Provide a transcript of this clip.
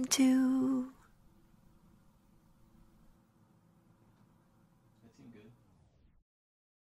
to.